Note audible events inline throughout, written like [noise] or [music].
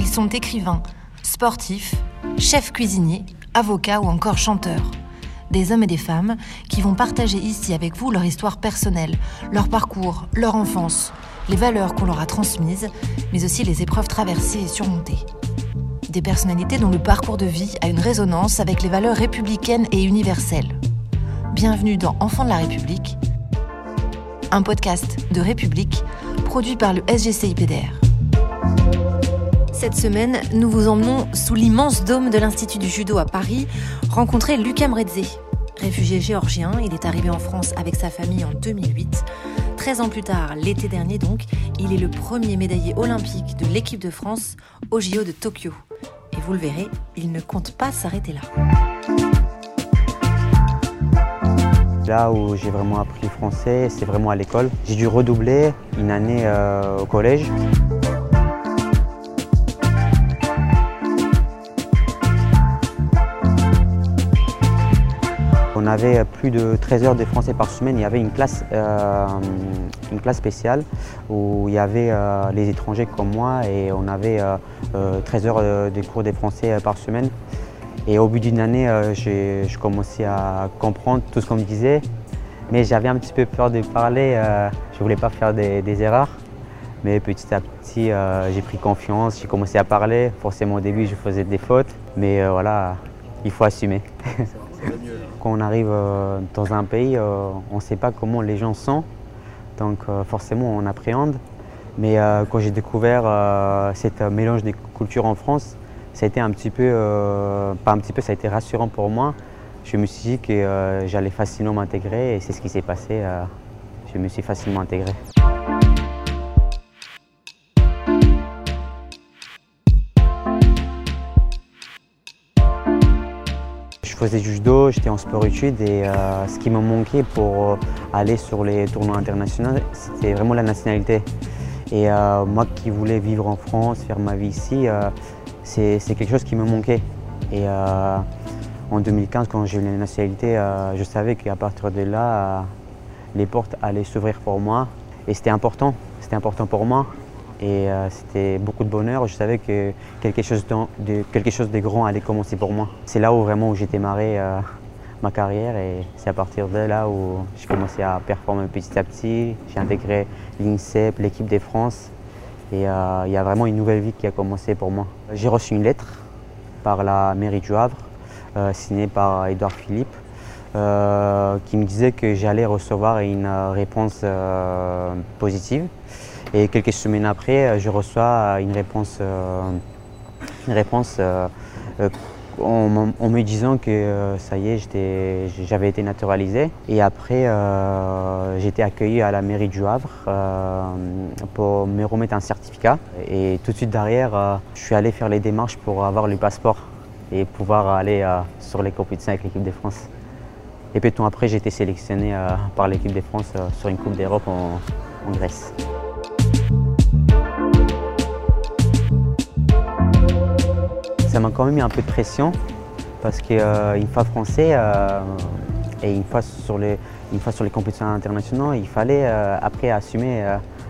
sont écrivains, sportifs, chefs cuisiniers, avocats ou encore chanteurs. Des hommes et des femmes qui vont partager ici avec vous leur histoire personnelle, leur parcours, leur enfance, les valeurs qu'on leur a transmises, mais aussi les épreuves traversées et surmontées. Des personnalités dont le parcours de vie a une résonance avec les valeurs républicaines et universelles. Bienvenue dans Enfants de la République, un podcast de République produit par le SGCIPDR. Cette semaine, nous vous emmenons sous l'immense dôme de l'Institut du judo à Paris rencontrer Luca Mredze. Réfugié géorgien, il est arrivé en France avec sa famille en 2008. 13 ans plus tard, l'été dernier donc, il est le premier médaillé olympique de l'équipe de France au JO de Tokyo. Et vous le verrez, il ne compte pas s'arrêter là. Là où j'ai vraiment appris le français, c'est vraiment à l'école. J'ai dû redoubler une année euh, au collège. On avait plus de 13 heures de français par semaine. Il y avait une classe, euh, une spéciale où il y avait euh, les étrangers comme moi et on avait 13 heures de cours de français par semaine. Et au bout d'une année, j'ai commençais à comprendre tout ce qu'on me disait. Mais j'avais un petit peu peur de parler. je ne voulais pas faire des, erreurs. Mais petit à petit, j'ai pris confiance, j'ai commencé à parler. Forcément, au début, je faisais des fautes. Mais voilà, il faut assumer. [laughs] Quand on arrive euh, dans un pays, euh, on ne sait pas comment les gens sont, donc euh, forcément on appréhende. Mais quand j'ai découvert ce mélange des cultures en France, ça a été un petit peu, pas un petit peu, ça a été rassurant pour moi. Je me suis dit que j'allais facilement m'intégrer et c'est ce qui s'est passé. je me suis facilement intégré. Faisais du judo, j'étais en sport-études et euh, ce qui me manquait pour euh, aller sur les tournois internationaux, c'était vraiment la nationalité. Et euh, moi qui voulais vivre en France, faire ma vie ici, c'est quelque chose qui me manquait. Et en 2015, quand j'ai eu la nationalité, je savais qu'à partir de là, les portes allaient s'ouvrir pour moi. Et c'était important, c'était important pour moi et euh, c'était beaucoup de bonheur. Je savais que quelque chose de, quelque chose de grand allait commencer pour moi. C'est là où vraiment j'ai démarré euh, ma carrière et c'est à partir de là où j'ai commencé à performer petit à petit. J'ai intégré l'INSEP, l'équipe des France et euh, il y a vraiment une nouvelle vie qui a commencé pour moi. J'ai reçu une lettre par la mairie du Havre, signée par Edouard Philippe, qui me disait que j'allais recevoir une réponse positive. Et quelques semaines après, euh, je reçois une réponse, euh, une réponse euh, en, me disant que ça y est, j'avais été naturalisé. Et après, été accueilli à la mairie du Havre pour me remettre un certificat. Et tout de suite derrière, je suis allé faire les démarches pour avoir le passeport et pouvoir aller sur les compétitions avec l'équipe de France. Et peu de temps après, j'ai été sélectionné par l'équipe de France sur une Coupe d'Europe en Grèce. Ça m'a quand même mis un peu de pression parce qu'une euh, fois français euh, et une fois, sur les, sur les compétitions internationales, il fallait euh, après assumer,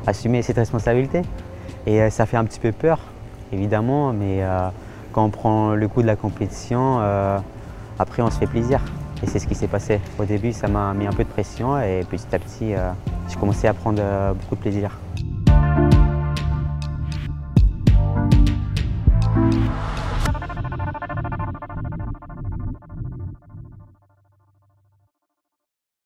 assumer cette responsabilité. Et ça fait un petit peu peur, évidemment, mais quand on prend le coup de la compétition, après on se fait plaisir. Et c'est ce qui s'est passé. Au début, ça m'a mis un peu de pression et petit à petit, j'ai commencé à prendre beaucoup de plaisir.